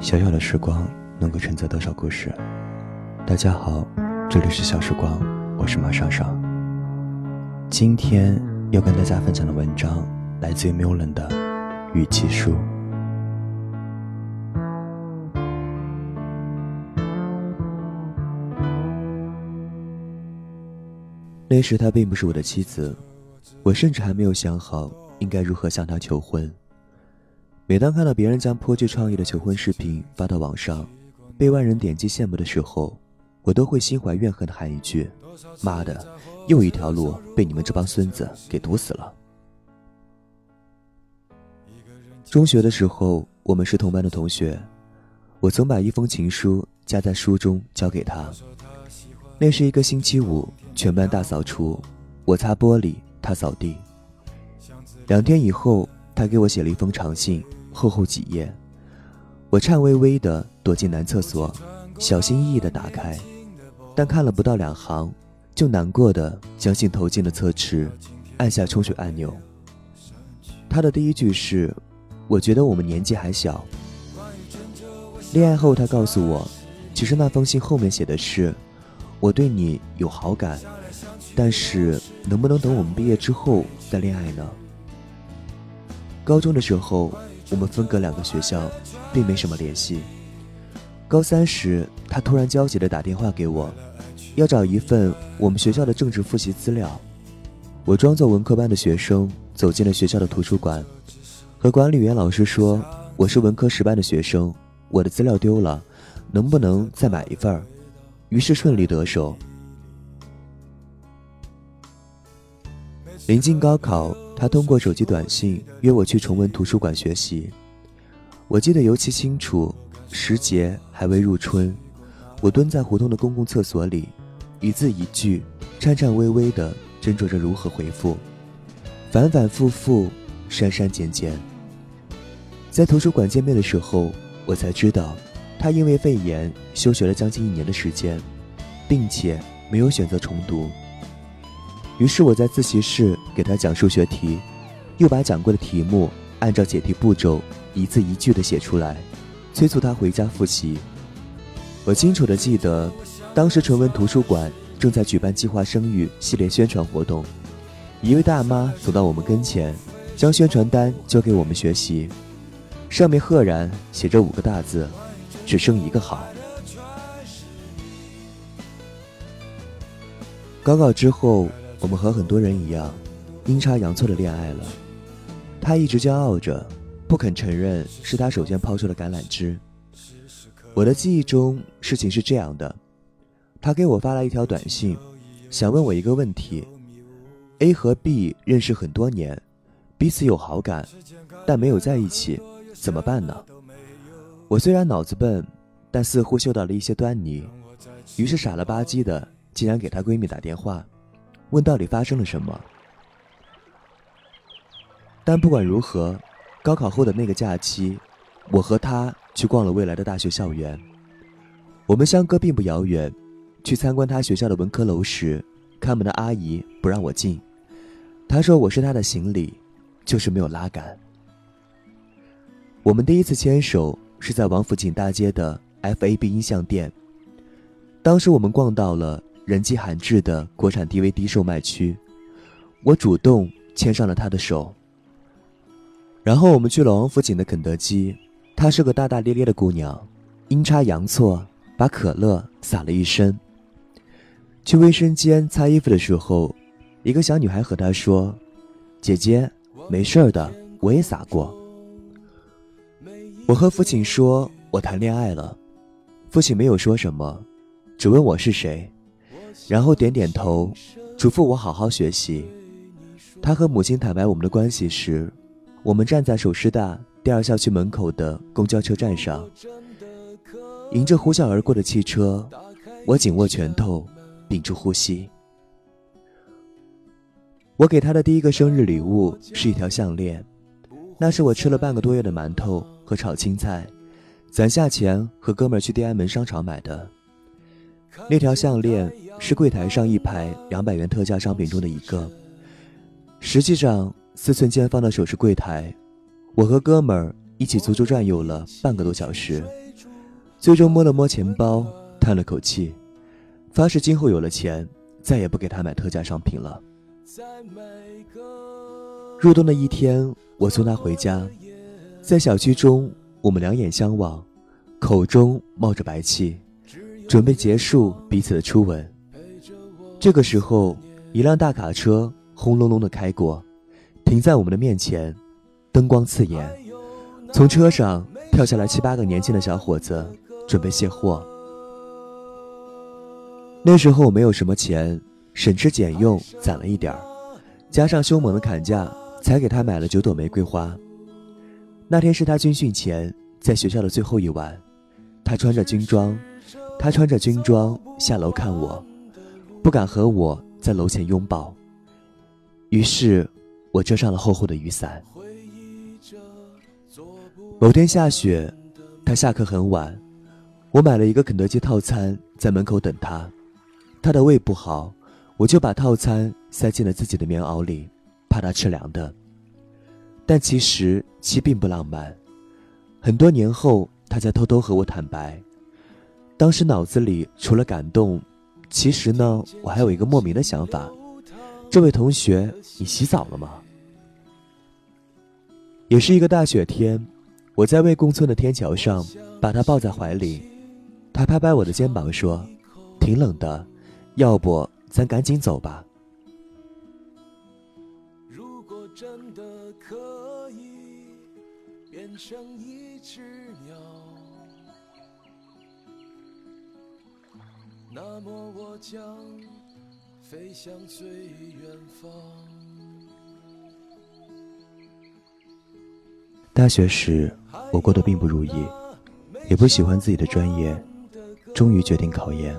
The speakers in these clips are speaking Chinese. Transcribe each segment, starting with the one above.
小小的时光能够承载多少故事？大家好，这里是小时光，我是马尚尚。今天要跟大家分享的文章来自于 Mulan 的《语气书》。那时她并不是我的妻子，我甚至还没有想好应该如何向她求婚。每当看到别人将颇具创意的求婚视频发到网上，被万人点击羡慕的时候，我都会心怀怨恨的喊一句：“妈的，又一条路被你们这帮孙子给堵死了。”中学的时候，我们是同班的同学，我曾把一封情书夹在书中交给他。那是一个星期五，全班大扫除，我擦玻璃，他扫地。两天以后，他给我写了一封长信。厚厚几页，我颤巍巍地躲进男厕所，小心翼翼地打开，但看了不到两行，就难过的将信投进了厕池，按下冲水按钮。他的第一句是：“我觉得我们年纪还小。”恋爱后，他告诉我，其实那封信后面写的是：“我对你有好感，但是能不能等我们毕业之后再恋爱呢？”高中的时候。我们分隔两个学校，并没什么联系。高三时，他突然焦急地打电话给我，要找一份我们学校的政治复习资料。我装作文科班的学生走进了学校的图书馆，和管理员老师说我是文科十班的学生，我的资料丢了，能不能再买一份？于是顺利得手。临近高考。他通过手机短信约我去崇文图书馆学习，我记得尤其清楚。时节还未入春，我蹲在胡同的公共厕所里，一字一句，颤颤巍巍地斟酌着如何回复，反反复复，删删减减。在图书馆见面的时候，我才知道，他因为肺炎休学了将近一年的时间，并且没有选择重读。于是我在自习室给他讲数学题，又把讲过的题目按照解题步骤一字一句的写出来，催促他回家复习。我清楚的记得，当时崇文图书馆正在举办计划生育系列宣传活动，一位大妈走到我们跟前，将宣传单交给我们学习，上面赫然写着五个大字：只生一个好。高考之后。我们和很多人一样，阴差阳错的恋爱了。他一直骄傲着，不肯承认是他首先抛出的橄榄枝。我的记忆中，事情是这样的：他给我发来一条短信，想问我一个问题：A 和 B 认识很多年，彼此有好感，但没有在一起，怎么办呢？我虽然脑子笨，但似乎嗅到了一些端倪，于是傻了吧唧的，竟然给她闺蜜打电话。问到底发生了什么？但不管如何，高考后的那个假期，我和他去逛了未来的大学校园。我们相隔并不遥远，去参观他学校的文科楼时，看门的阿姨不让我进。她说我是她的行李，就是没有拉杆。我们第一次牵手是在王府井大街的 FAB 音像店，当时我们逛到了。人迹罕至的国产 DVD 售卖区，我主动牵上了她的手。然后我们去了王府井的肯德基，她是个大大咧咧的姑娘，阴差阳错把可乐洒了一身。去卫生间擦衣服的时候，一个小女孩和她说：“姐姐，没事的，我也洒过。”我和父亲说：“我谈恋爱了。”父亲没有说什么，只问我是谁。然后点点头，嘱咐我好好学习。他和母亲坦白我们的关系时，我们站在首师大第二校区门口的公交车站上，迎着呼啸而过的汽车，我紧握拳头，屏住呼吸。我给他的第一个生日礼物是一条项链，那是我吃了半个多月的馒头和炒青菜，攒下钱和哥们儿去天安门商场买的。那条项链是柜台上一排两百元特价商品中的一个。实际上，四寸见方的首饰柜台，我和哥们儿一起足足转悠了半个多小时，最终摸了摸钱包，叹了口气，发誓今后有了钱，再也不给他买特价商品了。入冬的一天，我送他回家，在小区中，我们两眼相望，口中冒着白气，准备结束彼此的初吻。这个时候，一辆大卡车轰隆隆的开过，停在我们的面前，灯光刺眼，从车上跳下来七八个年轻的小伙子，准备卸货。那时候我没有什么钱。省吃俭用攒了一点儿，加上凶猛的砍价，才给他买了九朵玫瑰花。那天是他军训前在学校的最后一晚，他穿着军装，他穿着军装下楼看我，不敢和我在楼前拥抱。于是，我遮上了厚厚的雨伞。某天下雪，他下课很晚，我买了一个肯德基套餐在门口等他，他的胃不好。我就把套餐塞进了自己的棉袄里，怕他吃凉的。但其实其并不浪漫。很多年后，他才偷偷和我坦白，当时脑子里除了感动，其实呢，我还有一个莫名的想法：这位同学，你洗澡了吗？也是一个大雪天，我在魏公村的天桥上把他抱在怀里，他拍拍我的肩膀说：“挺冷的，要不？”咱赶紧走吧。如果真的可以变成一只那么我将飞向最远方。大学时，我过得并不如意，也不喜欢自己的专业，终于决定考研。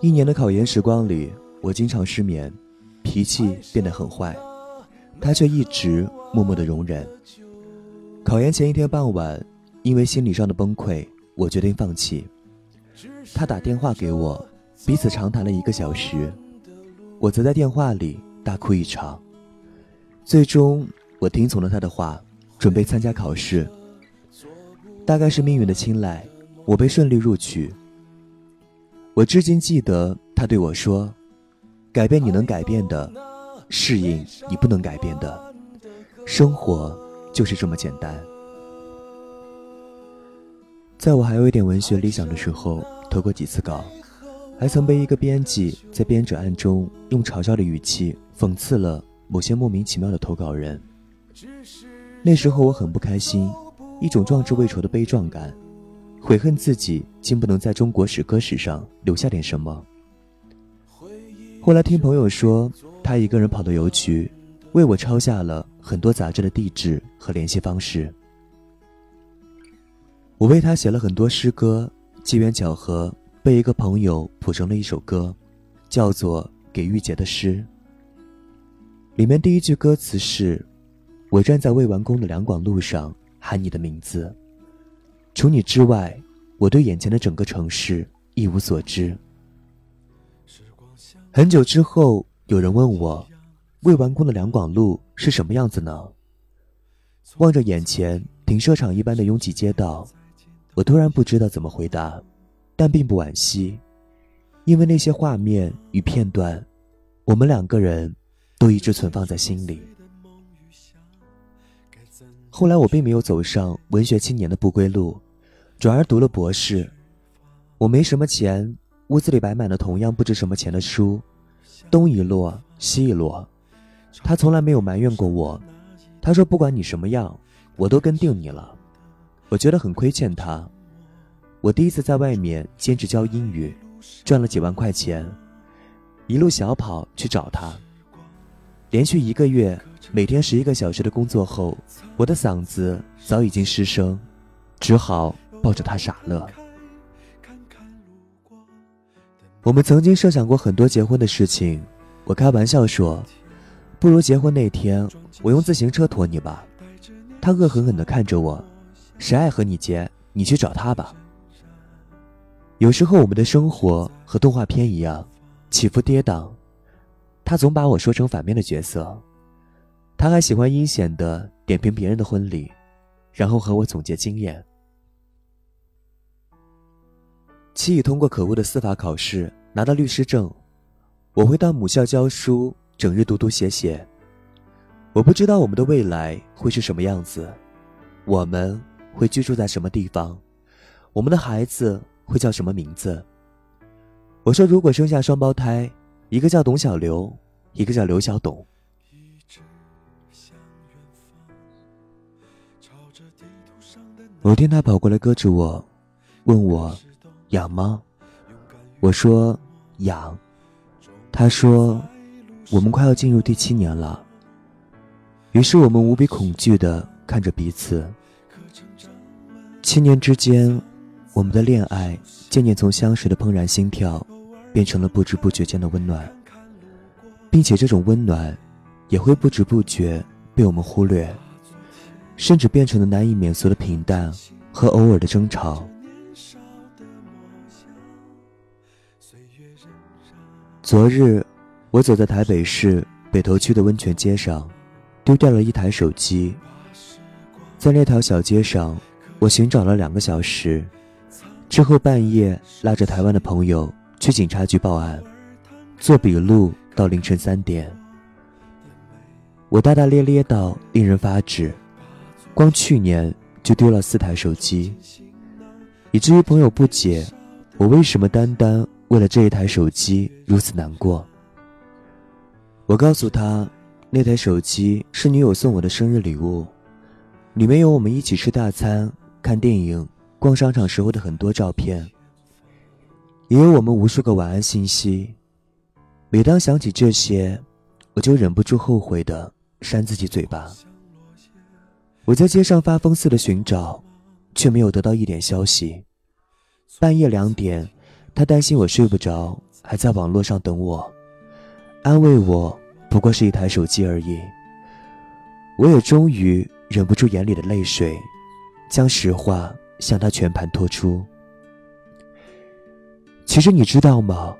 一年的考研时光里，我经常失眠，脾气变得很坏，他却一直默默的容忍。考研前一天傍晚，因为心理上的崩溃，我决定放弃。他打电话给我，彼此长谈了一个小时，我则在电话里大哭一场。最终，我听从了他的话，准备参加考试。大概是命运的青睐，我被顺利录取。我至今记得他对我说：“改变你能改变的，适应你不能改变的，生活就是这么简单。”在我还有一点文学理想的时候，投过几次稿，还曾被一个编辑在编者案中用嘲笑的语气讽刺了某些莫名其妙的投稿人。那时候我很不开心，一种壮志未酬的悲壮感。悔恨自己竟不能在中国史歌史上留下点什么。后来听朋友说，他一个人跑到邮局，为我抄下了很多杂志的地址和联系方式。我为他写了很多诗歌，机缘巧合被一个朋友谱成了一首歌，叫做《给玉洁的诗》。里面第一句歌词是：“我站在未完工的两广路上，喊你的名字。”除你之外，我对眼前的整个城市一无所知。很久之后，有人问我，未完工的两广路是什么样子呢？望着眼前停车场一般的拥挤街道，我突然不知道怎么回答，但并不惋惜，因为那些画面与片段，我们两个人都一直存放在心里。后来，我并没有走上文学青年的不归路。转而读了博士，我没什么钱，屋子里摆满了同样不值什么钱的书，东一摞西一摞。他从来没有埋怨过我，他说不管你什么样，我都跟定你了。我觉得很亏欠他。我第一次在外面兼职教英语，赚了几万块钱，一路小跑去找他。连续一个月，每天十一个小时的工作后，我的嗓子早已经失声，只好。抱着他傻乐。我们曾经设想过很多结婚的事情，我开玩笑说：“不如结婚那天，我用自行车驮你吧。”他恶狠狠地看着我：“谁爱和你结，你去找他吧。”有时候我们的生活和动画片一样，起伏跌宕。他总把我说成反面的角色，他还喜欢阴险的点评别人的婚礼，然后和我总结经验。七已通过可恶的司法考试，拿到律师证。我会到母校教书，整日读读写写。我不知道我们的未来会是什么样子，我们会居住在什么地方，我们的孩子会叫什么名字。我说，如果生下双胞胎，一个叫董小刘，一个叫刘小董。某天，他跑过来，搁着我，问我：“痒吗？”我说：“痒。”他说：“我们快要进入第七年了。”于是我们无比恐惧的看着彼此。七年之间，我们的恋爱渐渐从相识的怦然心跳，变成了不知不觉间的温暖，并且这种温暖，也会不知不觉被我们忽略。甚至变成了难以免俗的平淡和偶尔的争吵。昨日，我走在台北市北投区的温泉街上，丢掉了一台手机。在那条小街上，我寻找了两个小时，之后半夜拉着台湾的朋友去警察局报案，做笔录到凌晨三点。我大大咧咧到令人发指。光去年就丢了四台手机，以至于朋友不解我为什么单单为了这一台手机如此难过。我告诉他，那台手机是女友送我的生日礼物，里面有我们一起吃大餐、看电影、逛商场时候的很多照片，也有我们无数个晚安信息。每当想起这些，我就忍不住后悔的扇自己嘴巴。我在街上发疯似的寻找，却没有得到一点消息。半夜两点，他担心我睡不着，还在网络上等我，安慰我不过是一台手机而已。我也终于忍不住眼里的泪水，将实话向他全盘托出。其实你知道吗？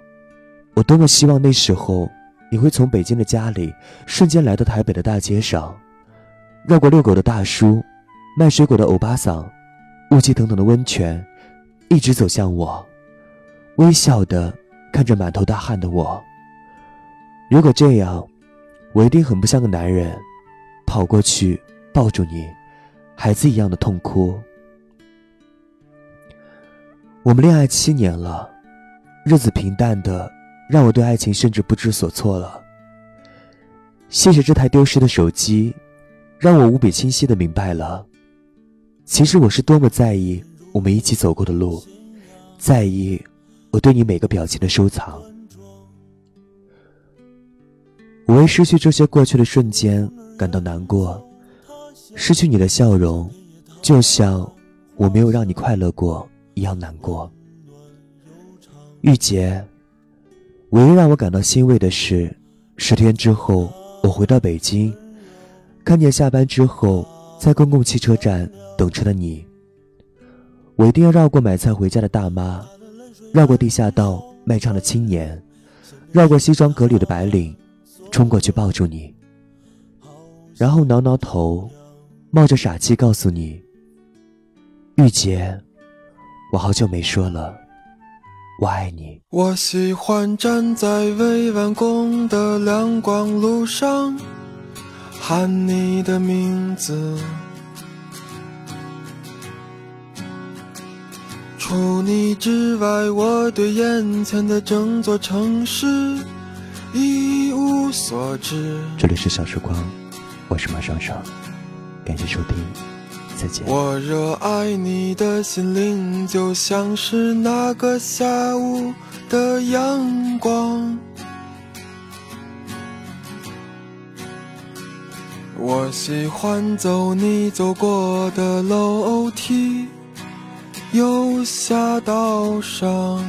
我多么希望那时候你会从北京的家里瞬间来到台北的大街上。绕过遛狗的大叔，卖水果的欧巴桑，雾气腾腾的温泉，一直走向我，微笑的看着满头大汗的我。如果这样，我一定很不像个男人，跑过去抱住你，孩子一样的痛哭。我们恋爱七年了，日子平淡的让我对爱情甚至不知所措了。谢谢这台丢失的手机。让我无比清晰的明白了，其实我是多么在意我们一起走过的路，在意我对你每个表情的收藏。我为失去这些过去的瞬间感到难过，失去你的笑容，就像我没有让你快乐过一样难过。玉洁，唯一让我感到欣慰的是，十天之后我回到北京。看见下班之后在公共汽车站等车的你，我一定要绕过买菜回家的大妈，绕过地下道卖唱的青年，绕过西装革履的白领，冲过去抱住你，然后挠挠头，冒着傻气告诉你：“玉洁，我好久没说了，我爱你。”我喜欢站在未完工的亮光路上。喊你的名字，除你之外，我对眼前的整座城市一无所知。这里是小时光，我是马双双，感谢收听，再见。我热爱你的心灵，就像是那个下午的阳光。我喜欢走你走过的楼梯，右下到上，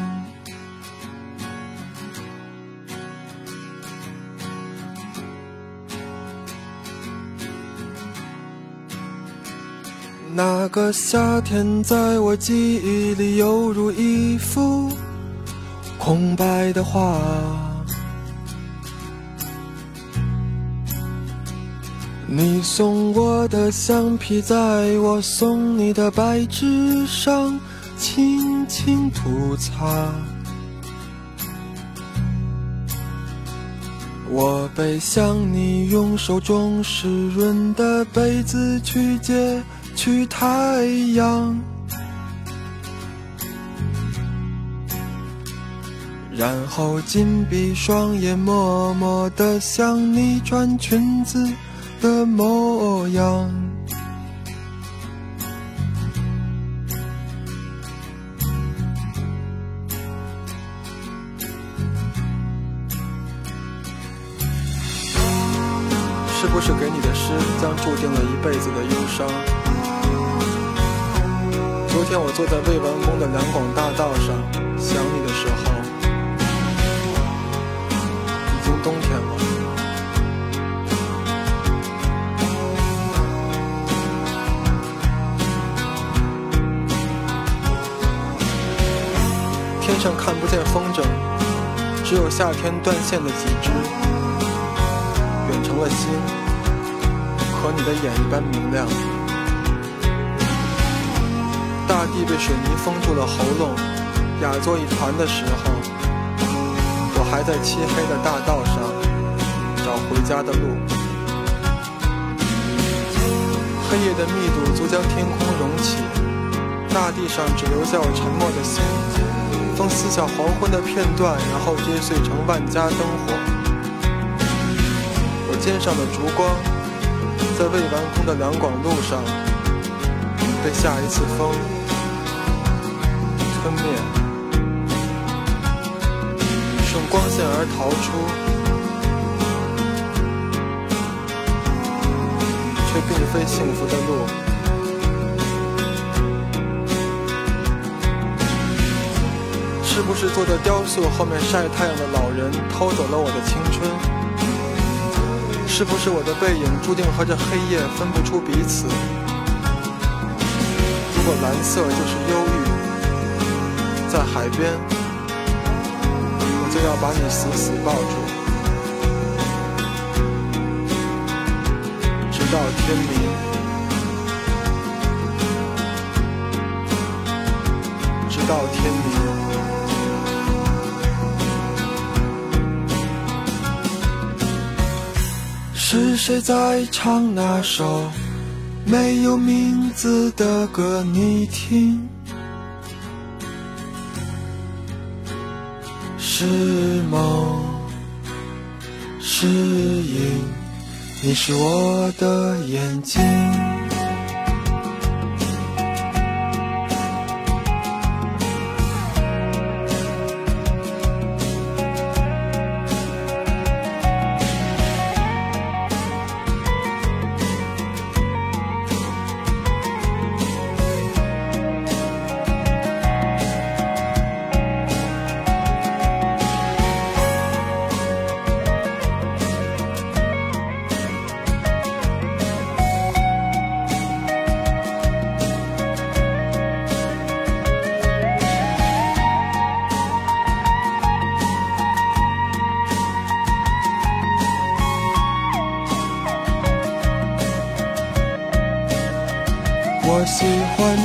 那个夏天在我记忆里犹如一幅空白的画。你送我的橡皮，在我送你的白纸上轻轻涂擦。我背向你，用手中湿润的被子去接去太阳，然后紧闭双眼，默默地想你穿裙子的模样。是不是给你的诗将注定了一辈子的忧伤？昨天我坐在未完工的两广大道上，想你的时候，已经冬天了。天上看不见风筝，只有夏天断线的几只。远成了星，和你的眼一般明亮。大地被水泥封住了喉咙，哑作一团的时候，我还在漆黑的大道上找回家的路。黑夜的密度足将天空融起，大地上只留下我沉默的心。风撕下黄昏的片段，然后跌碎成万家灯火。我肩上的烛光，在未完工的两广路上，被下一次风吞灭，顺光线而逃出，却并非幸福的路。是不是坐在雕塑后面晒太阳的老人偷走了我的青春？是不是我的背影注定和这黑夜分不出彼此？如果蓝色就是忧郁，在海边，我就要把你死死抱住，直到天明，直到天明。是谁在唱那首没有名字的歌？你听，是梦是影，你是我的眼睛。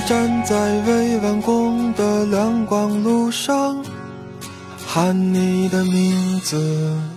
站在未完工的亮光路上，喊你的名字。